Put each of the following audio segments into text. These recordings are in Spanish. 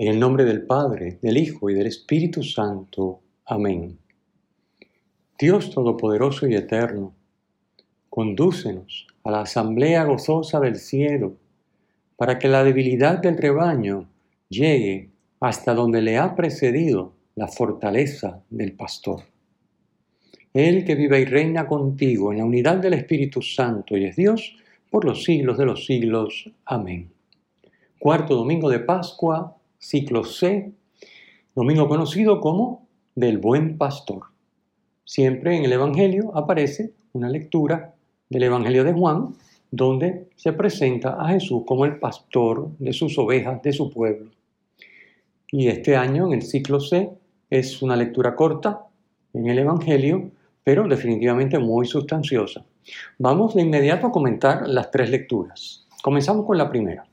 En el nombre del Padre, del Hijo y del Espíritu Santo. Amén. Dios Todopoderoso y Eterno, condúcenos a la asamblea gozosa del cielo, para que la debilidad del rebaño llegue hasta donde le ha precedido la fortaleza del pastor. Él que vive y reina contigo en la unidad del Espíritu Santo y es Dios por los siglos de los siglos. Amén. Cuarto domingo de Pascua ciclo C, domingo conocido como del buen pastor. Siempre en el Evangelio aparece una lectura del Evangelio de Juan, donde se presenta a Jesús como el pastor de sus ovejas, de su pueblo. Y este año, en el ciclo C, es una lectura corta en el Evangelio, pero definitivamente muy sustanciosa. Vamos de inmediato a comentar las tres lecturas. Comenzamos con la primera.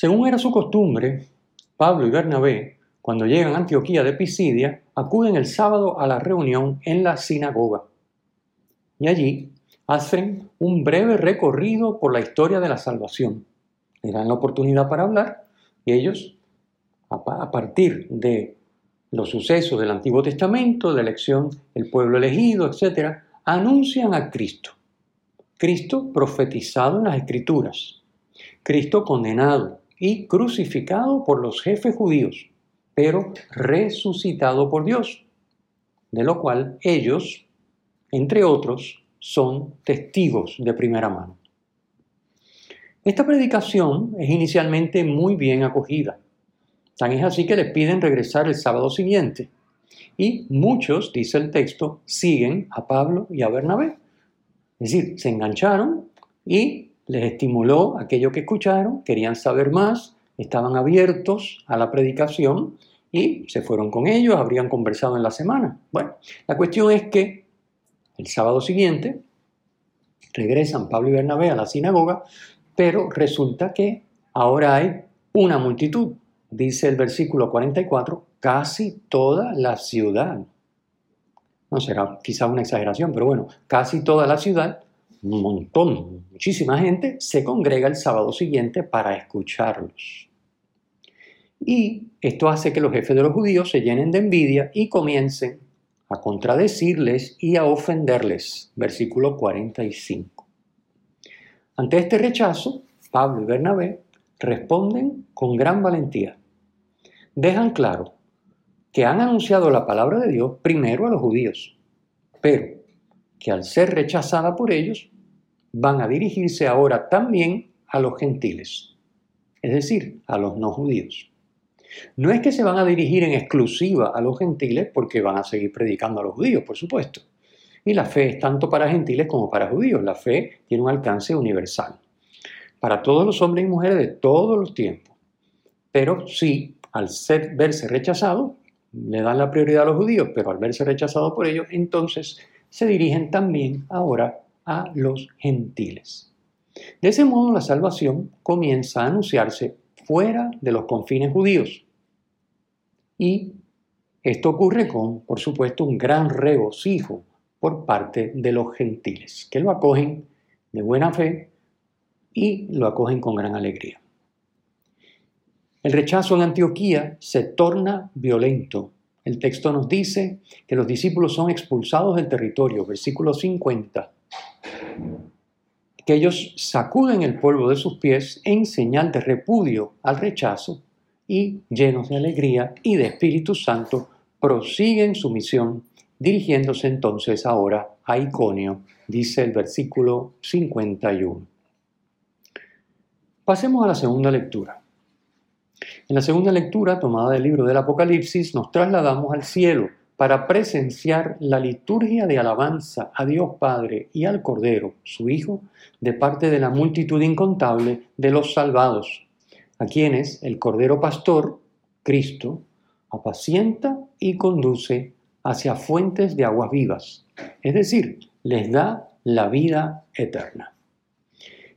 Según era su costumbre, Pablo y Bernabé, cuando llegan a Antioquía de Pisidia, acuden el sábado a la reunión en la sinagoga. Y allí hacen un breve recorrido por la historia de la salvación. Le dan la oportunidad para hablar y ellos, a partir de los sucesos del Antiguo Testamento, de elección del pueblo elegido, etc., anuncian a Cristo. Cristo profetizado en las Escrituras. Cristo condenado, y crucificado por los jefes judíos, pero resucitado por Dios, de lo cual ellos, entre otros, son testigos de primera mano. Esta predicación es inicialmente muy bien acogida. Tan es así que les piden regresar el sábado siguiente. Y muchos, dice el texto, siguen a Pablo y a Bernabé. Es decir, se engancharon y les estimuló aquello que escucharon, querían saber más, estaban abiertos a la predicación y se fueron con ellos, habrían conversado en la semana. Bueno, la cuestión es que el sábado siguiente regresan Pablo y Bernabé a la sinagoga, pero resulta que ahora hay una multitud, dice el versículo 44, casi toda la ciudad. No será quizá una exageración, pero bueno, casi toda la ciudad un montón, muchísima gente, se congrega el sábado siguiente para escucharlos. Y esto hace que los jefes de los judíos se llenen de envidia y comiencen a contradecirles y a ofenderles. Versículo 45. Ante este rechazo, Pablo y Bernabé responden con gran valentía. Dejan claro que han anunciado la palabra de Dios primero a los judíos, pero que al ser rechazada por ellos, van a dirigirse ahora también a los gentiles, es decir, a los no judíos. No es que se van a dirigir en exclusiva a los gentiles porque van a seguir predicando a los judíos, por supuesto. Y la fe es tanto para gentiles como para judíos. La fe tiene un alcance universal. Para todos los hombres y mujeres de todos los tiempos. Pero sí, al ser, verse rechazado, le dan la prioridad a los judíos, pero al verse rechazado por ellos, entonces se dirigen también ahora a los gentiles. De ese modo la salvación comienza a anunciarse fuera de los confines judíos. Y esto ocurre con, por supuesto, un gran regocijo por parte de los gentiles, que lo acogen de buena fe y lo acogen con gran alegría. El rechazo en Antioquía se torna violento el texto nos dice que los discípulos son expulsados del territorio, versículo 50, que ellos sacuden el polvo de sus pies en señal de repudio al rechazo y, llenos de alegría y de Espíritu Santo, prosiguen su misión, dirigiéndose entonces ahora a Iconio, dice el versículo 51. Pasemos a la segunda lectura. En la segunda lectura, tomada del libro del Apocalipsis, nos trasladamos al cielo para presenciar la liturgia de alabanza a Dios Padre y al Cordero, su Hijo, de parte de la multitud incontable de los salvados, a quienes el Cordero Pastor, Cristo, apacienta y conduce hacia fuentes de aguas vivas, es decir, les da la vida eterna.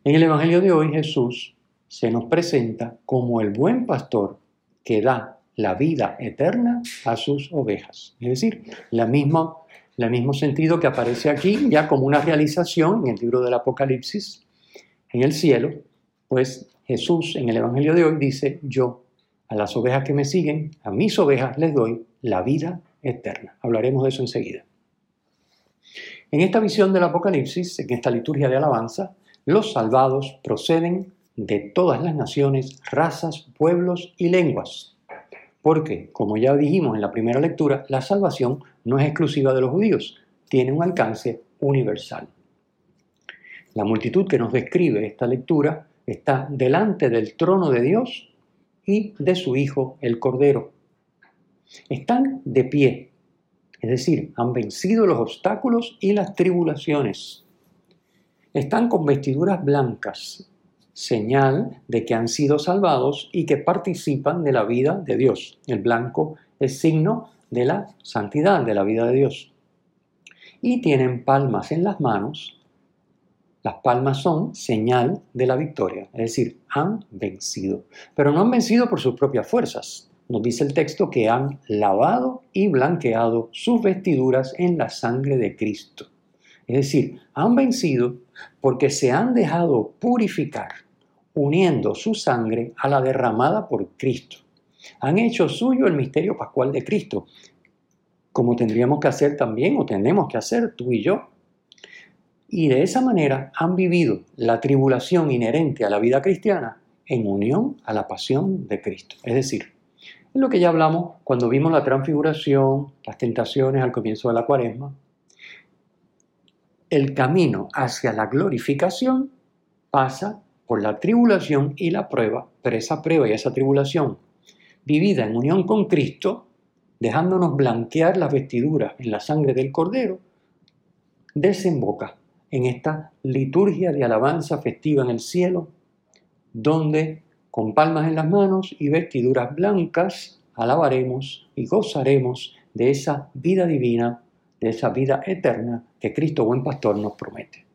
En el Evangelio de hoy Jesús se nos presenta como el buen pastor que da la vida eterna a sus ovejas. Es decir, la misma, el mismo sentido que aparece aquí ya como una realización en el libro del Apocalipsis, en el cielo, pues Jesús en el Evangelio de hoy dice, yo a las ovejas que me siguen, a mis ovejas les doy la vida eterna. Hablaremos de eso enseguida. En esta visión del Apocalipsis, en esta liturgia de alabanza, los salvados proceden de todas las naciones, razas, pueblos y lenguas. Porque, como ya dijimos en la primera lectura, la salvación no es exclusiva de los judíos, tiene un alcance universal. La multitud que nos describe esta lectura está delante del trono de Dios y de su Hijo, el Cordero. Están de pie, es decir, han vencido los obstáculos y las tribulaciones. Están con vestiduras blancas, señal de que han sido salvados y que participan de la vida de Dios. El blanco es signo de la santidad, de la vida de Dios. Y tienen palmas en las manos. Las palmas son señal de la victoria, es decir, han vencido. Pero no han vencido por sus propias fuerzas. Nos dice el texto que han lavado y blanqueado sus vestiduras en la sangre de Cristo. Es decir, han vencido porque se han dejado purificar, uniendo su sangre a la derramada por Cristo. Han hecho suyo el misterio pascual de Cristo, como tendríamos que hacer también o tenemos que hacer tú y yo. Y de esa manera han vivido la tribulación inherente a la vida cristiana en unión a la pasión de Cristo. Es decir, es lo que ya hablamos cuando vimos la transfiguración, las tentaciones al comienzo de la cuaresma, el camino hacia la glorificación pasa por la tribulación y la prueba, pero esa prueba y esa tribulación, vivida en unión con Cristo, dejándonos blanquear las vestiduras en la sangre del Cordero, desemboca en esta liturgia de alabanza festiva en el cielo, donde con palmas en las manos y vestiduras blancas alabaremos y gozaremos de esa vida divina de esa vida eterna que Cristo buen pastor nos promete.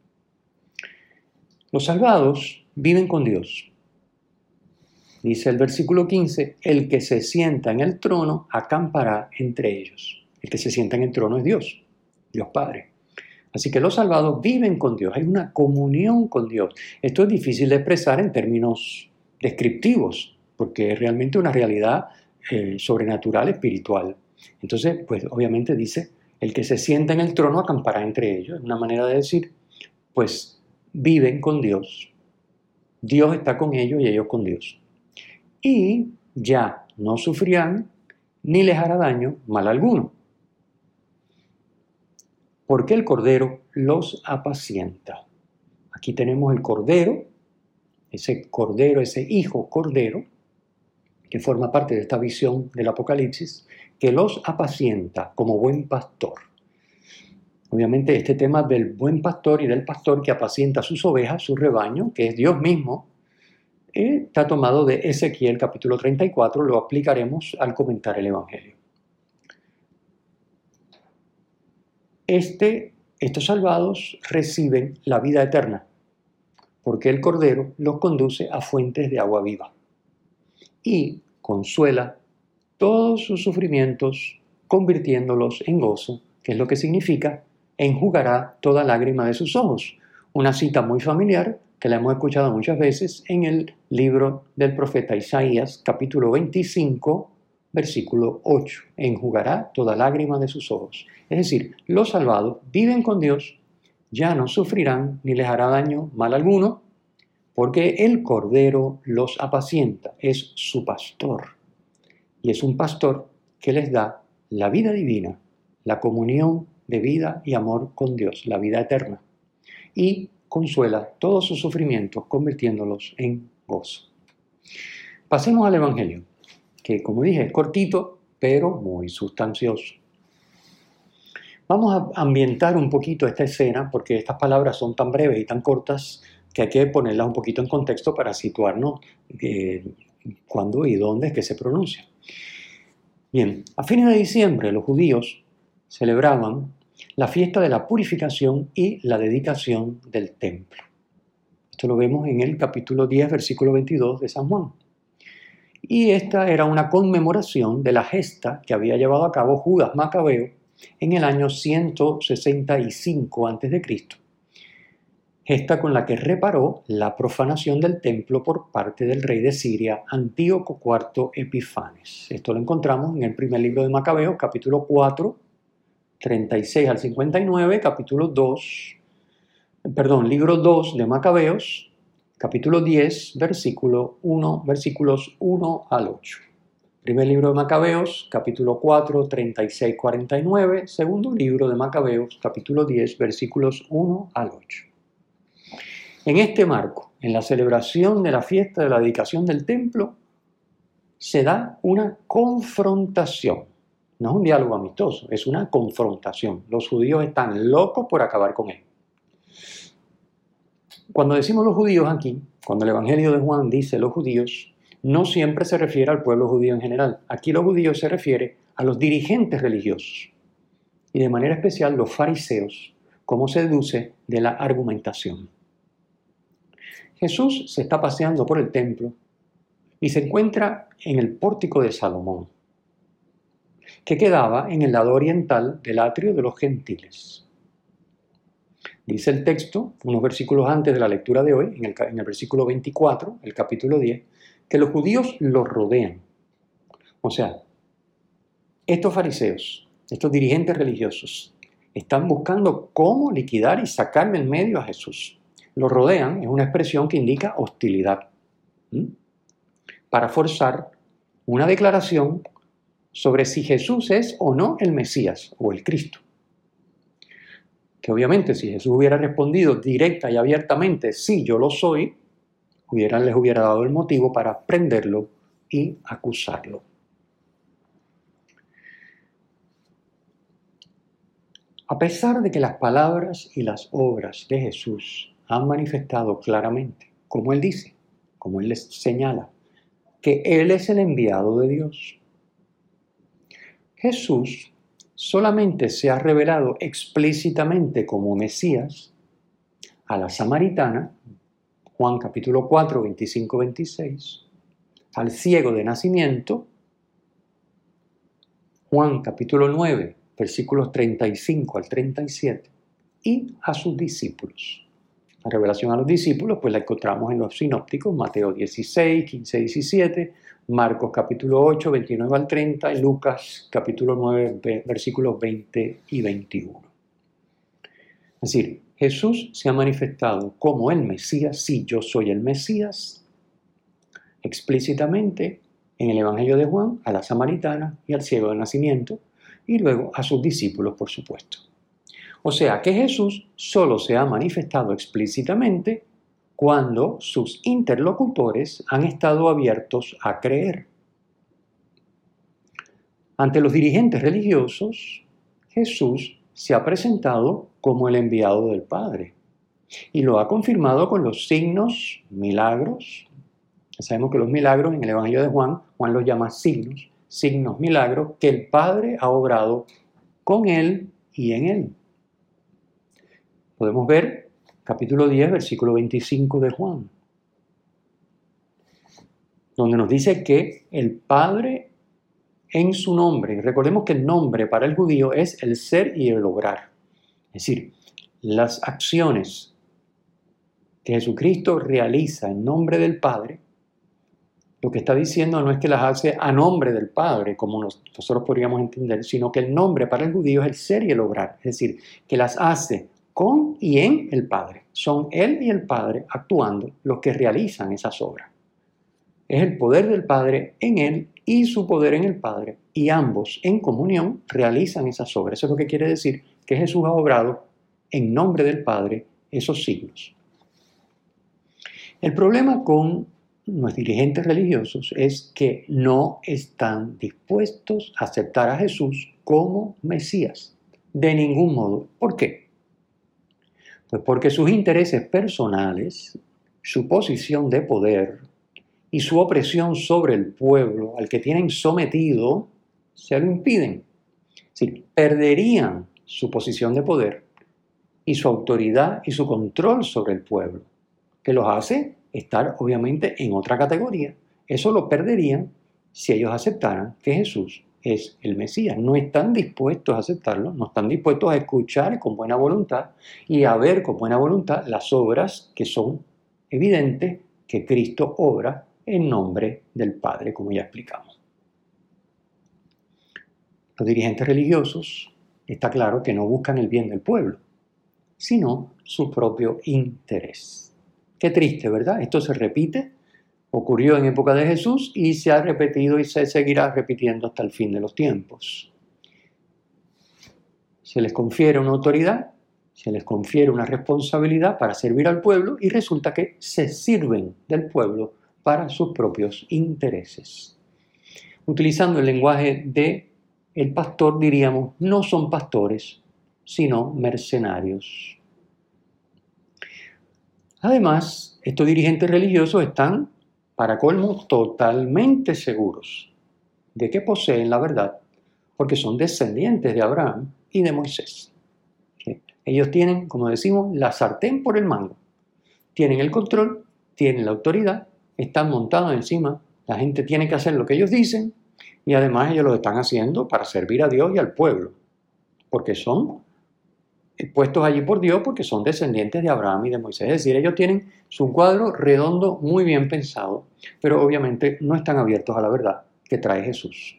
Los salvados viven con Dios. Dice el versículo 15, el que se sienta en el trono acampará entre ellos. El que se sienta en el trono es Dios, Dios Padre. Así que los salvados viven con Dios, hay una comunión con Dios. Esto es difícil de expresar en términos descriptivos, porque es realmente una realidad eh, sobrenatural, espiritual. Entonces, pues obviamente dice, el que se sienta en el trono acampará entre ellos. Es una manera de decir, pues viven con Dios. Dios está con ellos y ellos con Dios. Y ya no sufrirán ni les hará daño mal alguno. Porque el Cordero los apacienta. Aquí tenemos el Cordero, ese Cordero, ese Hijo Cordero, que forma parte de esta visión del Apocalipsis, que los apacienta como buen pastor. Obviamente este tema del buen pastor y del pastor que apacienta sus ovejas, su rebaño, que es Dios mismo, eh, está tomado de Ezequiel capítulo 34, lo aplicaremos al comentar el Evangelio. Este, estos salvados reciben la vida eterna, porque el Cordero los conduce a fuentes de agua viva y consuela todos sus sufrimientos, convirtiéndolos en gozo, que es lo que significa enjugará toda lágrima de sus ojos. Una cita muy familiar que la hemos escuchado muchas veces en el libro del profeta Isaías, capítulo 25, versículo 8. Enjugará toda lágrima de sus ojos. Es decir, los salvados viven con Dios, ya no sufrirán ni les hará daño mal alguno, porque el Cordero los apacienta, es su pastor y es un pastor que les da la vida divina, la comunión de vida y amor con Dios, la vida eterna, y consuela todos sus sufrimientos convirtiéndolos en gozo. Pasemos al Evangelio, que como dije es cortito, pero muy sustancioso. Vamos a ambientar un poquito esta escena porque estas palabras son tan breves y tan cortas que hay que ponerlas un poquito en contexto para situarnos eh, cuándo y dónde es que se pronuncia. Bien, a fines de diciembre los judíos celebraban la fiesta de la purificación y la dedicación del templo. Esto lo vemos en el capítulo 10, versículo 22 de San Juan. Y esta era una conmemoración de la gesta que había llevado a cabo Judas Macabeo en el año 165 a.C., gesta con la que reparó la profanación del templo por parte del rey de Siria, Antíoco IV Epifanes. Esto lo encontramos en el primer libro de Macabeo, capítulo 4, 36 al 59, capítulo 2, perdón, libro 2 de Macabeos, capítulo 10, versículo 1, versículos 1 al 8. Primer libro de Macabeos, capítulo 4, 36, 49. Segundo libro de Macabeos, capítulo 10, versículos 1 al 8. En este marco, en la celebración de la fiesta de la dedicación del templo, se da una confrontación. No es un diálogo amistoso, es una confrontación. Los judíos están locos por acabar con él. Cuando decimos los judíos aquí, cuando el Evangelio de Juan dice los judíos, no siempre se refiere al pueblo judío en general. Aquí los judíos se refiere a los dirigentes religiosos y de manera especial los fariseos, como se deduce de la argumentación. Jesús se está paseando por el templo y se encuentra en el pórtico de Salomón, que quedaba en el lado oriental del atrio de los gentiles. Dice el texto, unos versículos antes de la lectura de hoy, en el, en versículo 24, el capítulo 10, que los judíos los rodean. O sea, estos fariseos, estos dirigentes religiosos, están buscando cómo liquidar y sacar del medio a Jesús lo rodean es una expresión que indica hostilidad, para forzar una declaración sobre si Jesús es o no el Mesías o el Cristo. Que obviamente si Jesús hubiera respondido directa y abiertamente, sí, yo lo soy, les hubiera dado el motivo para prenderlo y acusarlo. A pesar de que las palabras y las obras de Jesús han manifestado claramente, como Él dice, como Él les señala, que Él es el enviado de Dios. Jesús solamente se ha revelado explícitamente como Mesías a la samaritana, Juan capítulo 4, 25, 26, al ciego de nacimiento, Juan capítulo 9, versículos 35 al 37, y a sus discípulos. La revelación a los discípulos, pues la encontramos en los sinópticos, Mateo 16, 15, 17, Marcos capítulo 8, 29 al 30 y Lucas capítulo 9, versículos 20 y 21. Es decir, Jesús se ha manifestado como el Mesías, sí, yo soy el Mesías, explícitamente en el Evangelio de Juan a la samaritana y al ciego de nacimiento, y luego a sus discípulos, por supuesto. O sea que Jesús solo se ha manifestado explícitamente cuando sus interlocutores han estado abiertos a creer. Ante los dirigentes religiosos, Jesús se ha presentado como el enviado del Padre y lo ha confirmado con los signos, milagros. Sabemos que los milagros en el Evangelio de Juan, Juan los llama signos, signos, milagros, que el Padre ha obrado con él y en él. Podemos ver capítulo 10, versículo 25 de Juan, donde nos dice que el Padre en su nombre, recordemos que el nombre para el judío es el ser y el lograr, es decir, las acciones que Jesucristo realiza en nombre del Padre, lo que está diciendo no es que las hace a nombre del Padre, como nosotros podríamos entender, sino que el nombre para el judío es el ser y el lograr, es decir, que las hace con y en el Padre. Son Él y el Padre actuando los que realizan esas obras. Es el poder del Padre en Él y su poder en el Padre, y ambos en comunión realizan esas obras. Eso es lo que quiere decir que Jesús ha obrado en nombre del Padre esos signos. El problema con los dirigentes religiosos es que no están dispuestos a aceptar a Jesús como Mesías, de ningún modo. ¿Por qué? Pues porque sus intereses personales, su posición de poder y su opresión sobre el pueblo al que tienen sometido, se lo impiden. Sí, perderían su posición de poder y su autoridad y su control sobre el pueblo, que los hace estar obviamente en otra categoría. Eso lo perderían si ellos aceptaran que Jesús es el Mesías. No están dispuestos a aceptarlo, no están dispuestos a escuchar con buena voluntad y a ver con buena voluntad las obras que son evidentes que Cristo obra en nombre del Padre, como ya explicamos. Los dirigentes religiosos está claro que no buscan el bien del pueblo, sino su propio interés. Qué triste, ¿verdad? Esto se repite, ocurrió en época de Jesús y se ha repetido y se seguirá repitiendo hasta el fin de los tiempos. Se les confiere una autoridad, se les confiere una responsabilidad para servir al pueblo y resulta que se sirven del pueblo para sus propios intereses. Utilizando el lenguaje de el pastor diríamos no son pastores, sino mercenarios. Además, estos dirigentes religiosos están, para colmo, totalmente seguros de que poseen la verdad, porque son descendientes de Abraham y de Moisés. Ellos tienen, como decimos, la sartén por el mango. Tienen el control, tienen la autoridad, están montados encima. La gente tiene que hacer lo que ellos dicen y además ellos lo están haciendo para servir a Dios y al pueblo, porque son puestos allí por Dios porque son descendientes de Abraham y de Moisés. Es decir, ellos tienen su cuadro redondo muy bien pensado, pero obviamente no están abiertos a la verdad que trae Jesús.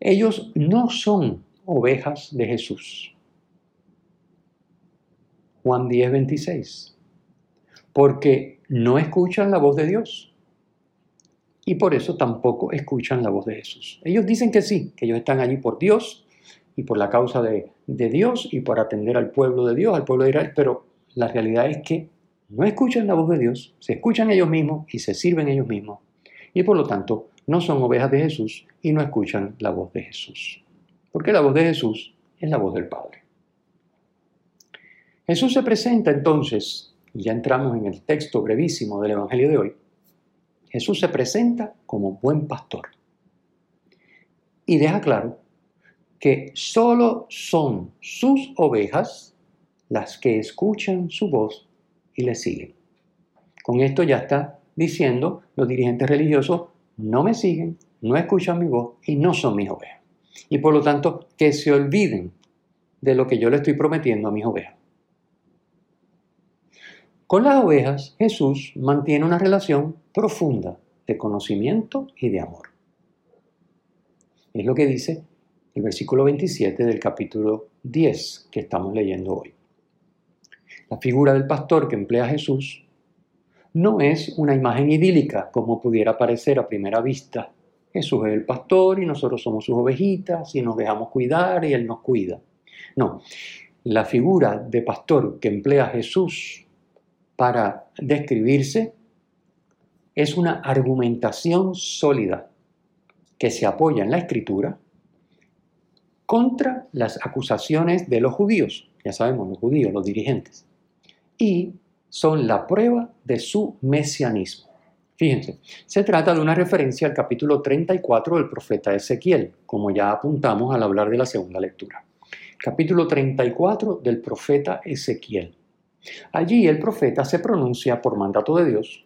Ellos no son ovejas de Jesús. Juan 10, 26. Porque no escuchan la voz de Dios y por eso tampoco escuchan la voz de Jesús. Ellos dicen que sí, que ellos están allí por Dios y por la causa de, Dios y por atender al pueblo de Dios, al pueblo de Israel, pero la realidad es que no escuchan la voz de Dios, se escuchan ellos mismos y se sirven ellos mismos. Y por lo tanto, no son ovejas de Jesús y no escuchan la voz de Jesús. Porque la voz de Jesús es la voz del Padre. Jesús se presenta entonces, y ya entramos en el texto brevísimo del Evangelio de hoy, Jesús se presenta como buen pastor y deja claro que solo son sus ovejas las que escuchan su voz y le siguen. Con esto ya está diciendo los dirigentes religiosos, no me siguen, no escuchan mi voz y no son mis ovejas. Y por lo tanto, que se olviden de lo que yo le estoy prometiendo a mis ovejas. Con las ovejas, Jesús mantiene una relación profunda de conocimiento y de amor. Es lo que dice el versículo 27 del capítulo 10 que estamos leyendo hoy. La figura del pastor que emplea Jesús no es una imagen idílica como pudiera parecer a primera vista. Jesús es el pastor y nosotros somos sus ovejitas y nos dejamos cuidar y Él nos cuida. No, la figura de pastor que emplea Jesús para describirse es una argumentación sólida que se apoya en la escritura contra las acusaciones de los judíos, ya sabemos, los judíos, los dirigentes, y son la prueba de su mesianismo. Fíjense, se trata de una referencia al capítulo 34 del profeta Ezequiel, como ya apuntamos al hablar de la segunda lectura. Capítulo 34 del profeta Ezequiel. Allí el profeta se pronuncia por mandato de Dios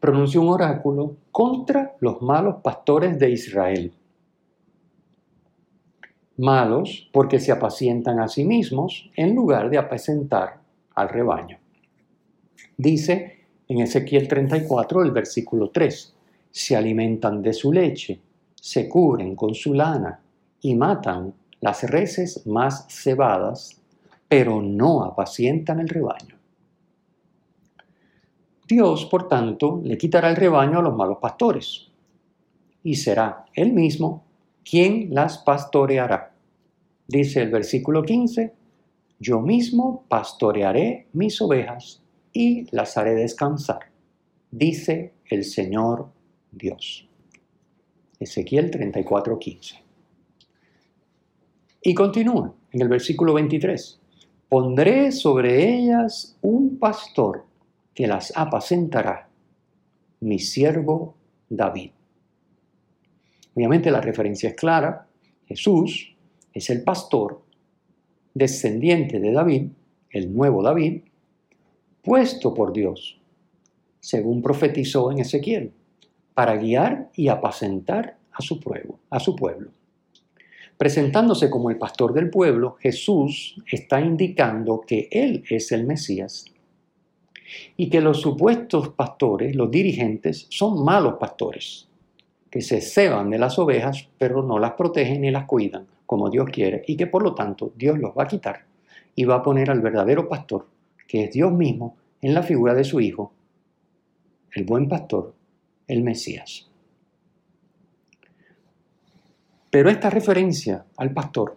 pronuncia un oráculo contra los malos pastores de Israel. Malos porque se apacientan a sí mismos en lugar de apacentar al rebaño. Dice en Ezequiel 34, el versículo 3, se alimentan de su leche, se cubren con su lana y matan las reses más cebadas, pero no apacientan el rebaño. Dios, por tanto, le quitará el rebaño a los malos pastores, y será él mismo quien las pastoreará. Dice el versículo 15, yo mismo pastorearé mis ovejas y las haré descansar, dice el Señor Dios. Ezequiel 34, 15. Y continúa en el versículo 23, pondré sobre ellas un pastor que las apacentará mi siervo David. Obviamente la referencia es clara. Jesús es el pastor descendiente de David, el nuevo David, puesto por Dios, según profetizó en Ezequiel, para guiar y apacentar a su pueblo. A su pueblo. Presentándose como el pastor del pueblo, Jesús está indicando que Él es el Mesías y que los supuestos pastores, los dirigentes, son malos pastores, que se ceban de las ovejas pero no las protegen ni las cuidan como Dios quiere y que por lo tanto Dios los va a quitar y va a poner al verdadero pastor, que es Dios mismo, en la figura de su Hijo, el buen pastor, el Mesías. Pero esta referencia al pastor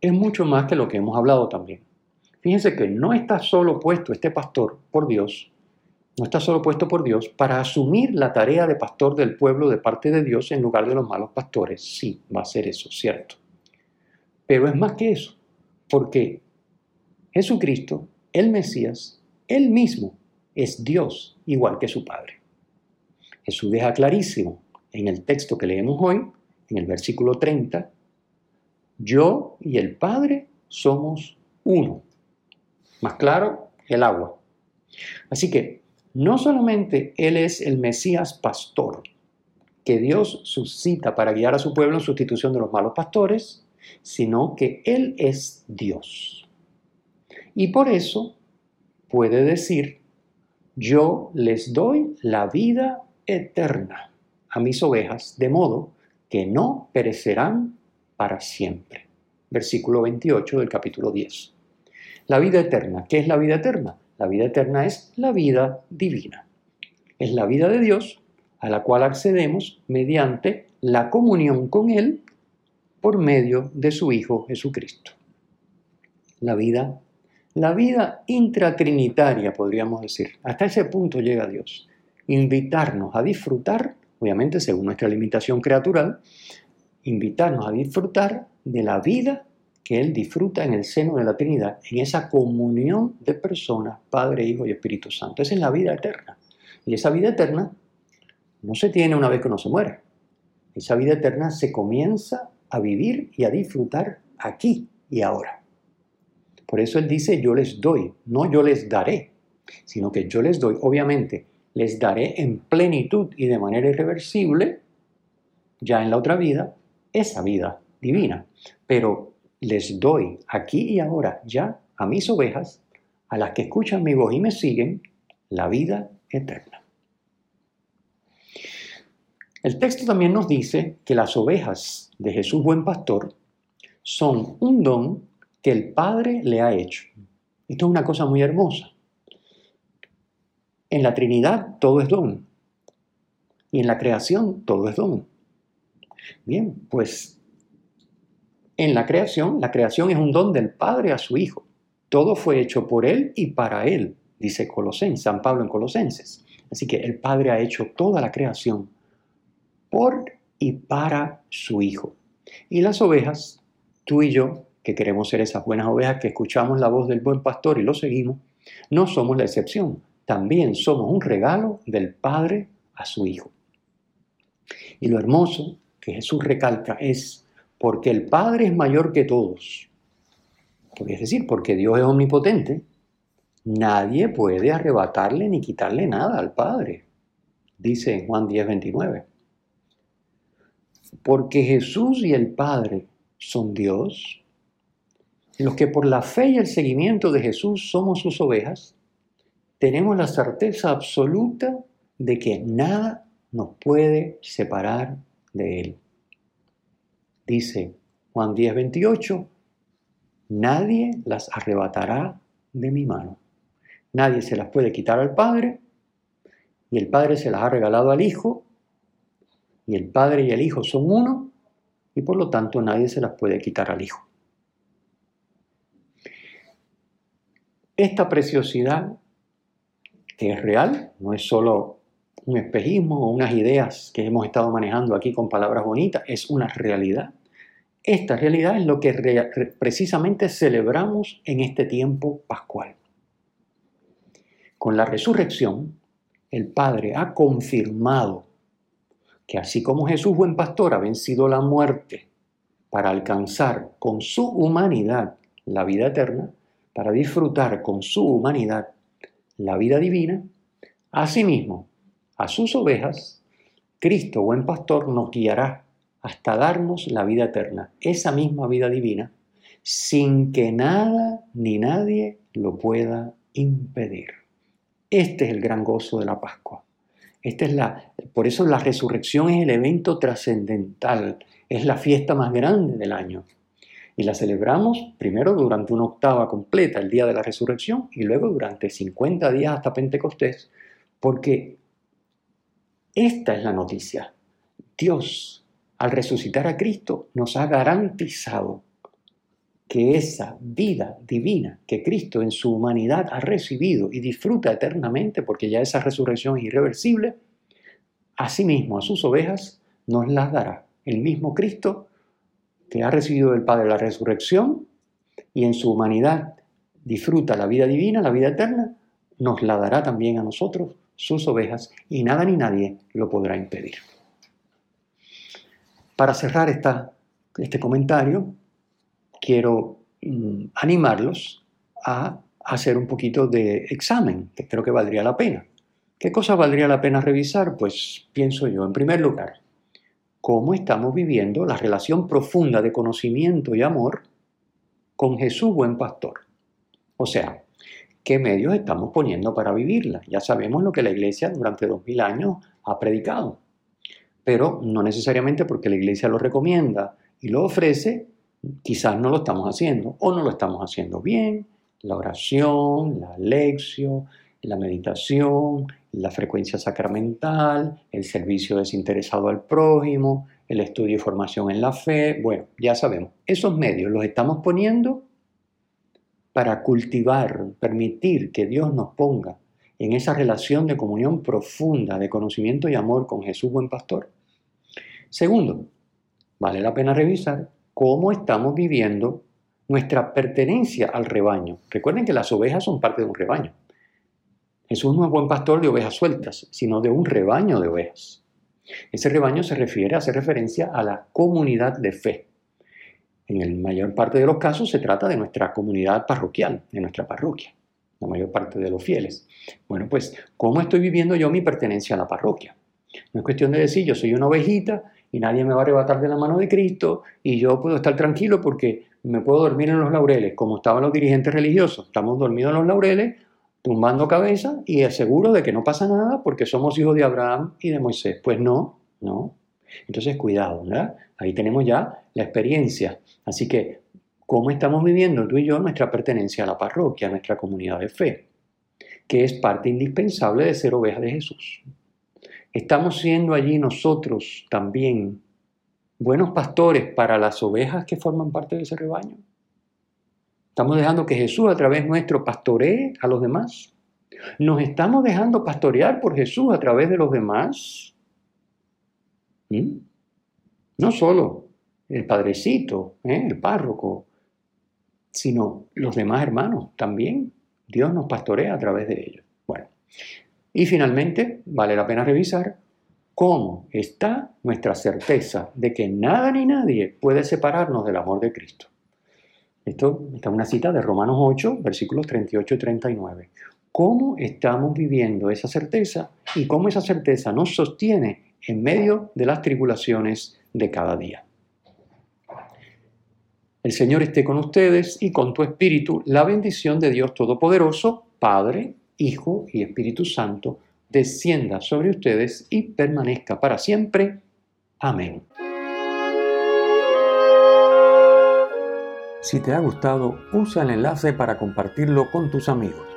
es mucho más que lo que hemos hablado también. Fíjense que no está solo puesto este pastor por Dios, no está solo puesto por Dios para asumir la tarea de pastor del pueblo de parte de Dios en lugar de los malos pastores. Sí, va a ser eso, cierto. Pero es más que eso, porque Jesucristo, el Mesías, él mismo es Dios igual que su Padre. Jesús deja clarísimo en el texto que leemos hoy en el versículo 30, yo y el Padre somos uno. Más claro, el agua. Así que no solamente Él es el Mesías pastor, que Dios suscita para guiar a su pueblo en sustitución de los malos pastores, sino que Él es Dios. Y por eso puede decir, yo les doy la vida eterna a mis ovejas, de modo que no perecerán para siempre. Versículo 28 del capítulo 10. La vida eterna. ¿Qué es la vida eterna? La vida eterna es la vida divina. Es la vida de Dios a la cual accedemos mediante la comunión con Él por medio de su Hijo Jesucristo. La vida, la vida intratrinitaria, podríamos decir. Hasta ese punto llega Dios. Invitarnos a disfrutar obviamente según nuestra limitación creatural, invitarnos a disfrutar de la vida que Él disfruta en el seno de la Trinidad, en esa comunión de personas, Padre, Hijo y Espíritu Santo. Esa es la vida eterna. Y esa vida eterna no se tiene una vez que uno se muere. Esa vida eterna se comienza a vivir y a disfrutar aquí y ahora. Por eso Él dice, yo les doy, no yo les daré, sino que yo les doy, obviamente, les daré en plenitud y de manera irreversible, ya en la otra vida, esa vida divina. Pero les doy aquí y ahora, ya a mis ovejas, a las que escuchan mi voz y me siguen, la vida eterna. El texto también nos dice que las ovejas de Jesús buen pastor son un don que el Padre le ha hecho. Esto es una cosa muy hermosa. En la Trinidad todo es don. Y en la creación todo es don. Bien, pues en la creación, la creación es un don del Padre a su Hijo. Todo fue hecho por Él y para Él, dice Colosenses, San Pablo en Colosenses. Así que el Padre ha hecho toda la creación por y para su Hijo. Y las ovejas, tú y yo, que queremos ser esas buenas ovejas que escuchamos la voz del buen pastor y lo seguimos, no somos la excepción también somos un regalo del Padre a su Hijo. Y lo hermoso que Jesús recalca es porque el Padre es mayor que todos. Es decir, porque Dios es omnipotente, nadie puede arrebatarle ni quitarle nada al Padre, dice en Juan 10, 29. Porque Jesús y el Padre son Dios, los que por la fe y el seguimiento de Jesús somos sus ovejas, tenemos la certeza absoluta de que nada nos puede separar de Él. Dice Juan 10, 28, nadie las arrebatará de mi mano. Nadie se las puede quitar al Padre y el Padre se las ha regalado al Hijo y el Padre y el Hijo son uno y por lo tanto nadie se las puede quitar al Hijo. Esta preciosidad que es real, no es solo un espejismo o unas ideas que hemos estado manejando aquí con palabras bonitas, es una realidad. Esta realidad es lo que precisamente celebramos en este tiempo pascual. Con la resurrección, el Padre ha confirmado que así como Jesús, buen pastor, ha vencido la muerte para alcanzar con su humanidad la vida eterna, para disfrutar con su humanidad la vida divina, asimismo, a sus ovejas, Cristo, buen pastor, nos guiará hasta darnos la vida eterna, esa misma vida divina, sin que nada ni nadie lo pueda impedir. Este es el gran gozo de la Pascua. Esta es la, por eso la resurrección es el evento trascendental, es la fiesta más grande del año. Y la celebramos primero durante una octava completa, el día de la resurrección, y luego durante 50 días hasta Pentecostés, porque esta es la noticia. Dios, al resucitar a Cristo, nos ha garantizado que esa vida divina que Cristo en su humanidad ha recibido y disfruta eternamente, porque ya esa resurrección es irreversible, asimismo a sus ovejas nos las dará el mismo Cristo que ha recibido del Padre la resurrección y en su humanidad disfruta la vida divina, la vida eterna, nos la dará también a nosotros, sus ovejas, y nada ni nadie lo podrá impedir. Para cerrar este comentario, quiero mm, animarlos a hacer un poquito de examen, que creo que valdría la pena. ¿Qué cosas valdría la pena revisar? Pues pienso yo, en primer lugar, cómo estamos viviendo la relación profunda de conocimiento y amor con Jesús buen pastor. O sea, ¿qué medios estamos poniendo para vivirla? Ya sabemos lo que la iglesia durante dos mil años ha predicado, pero no necesariamente porque la iglesia lo recomienda y lo ofrece, quizás no lo estamos haciendo o no lo estamos haciendo bien. La oración, la lección, la meditación, la frecuencia sacramental, el servicio desinteresado al prójimo, el estudio y formación en la fe. Bueno, ya sabemos, esos medios los estamos poniendo para cultivar, permitir que Dios nos ponga en esa relación de comunión profunda, de conocimiento y amor con Jesús buen pastor. Segundo, vale la pena revisar cómo estamos viviendo nuestra pertenencia al rebaño. Recuerden que las ovejas son parte de un rebaño. Jesús no es buen pastor de ovejas sueltas, sino de un rebaño de ovejas. Ese rebaño se refiere, hace referencia a la comunidad de fe. En la mayor parte de los casos se trata de nuestra comunidad parroquial, de nuestra parroquia, la mayor parte de los fieles. Bueno, pues, ¿cómo estoy viviendo yo mi pertenencia a la parroquia? No es cuestión de decir, yo soy una ovejita y nadie me va a arrebatar de la mano de Cristo y yo puedo estar tranquilo porque me puedo dormir en los laureles, como estaban los dirigentes religiosos. Estamos dormidos en los laureles, tumbando cabeza y seguro de que no pasa nada porque somos hijos de Abraham y de Moisés. Pues no, no. Entonces, cuidado, ¿verdad? Ahí tenemos ya la experiencia. Así que, ¿cómo estamos viviendo tú y yo nuestra pertenencia a la parroquia, a nuestra comunidad de fe? Que es parte indispensable de ser oveja de Jesús. Estamos siendo allí nosotros también buenos pastores para las ovejas que forman parte de ese rebaño. Estamos dejando que Jesús a través nuestro pastoree a los demás. Nos estamos dejando pastorear por Jesús a través de los demás. ¿Mm? No solo el padrecito, ¿eh? el párroco, sino los demás hermanos también. Dios nos pastorea a través de ellos. Bueno, y finalmente, vale la pena revisar cómo está nuestra certeza de que nada ni nadie puede separarnos del amor de Cristo. Esto está una cita de Romanos 8, versículos 38 y 39. ¿Cómo estamos viviendo esa certeza y cómo esa certeza nos sostiene en medio de las tribulaciones de cada día? El Señor esté con ustedes y con tu espíritu. La bendición de Dios Todopoderoso, Padre, Hijo y Espíritu Santo, descienda sobre ustedes y permanezca para siempre. Amén. Si te ha gustado, usa el enlace para compartirlo con tus amigos.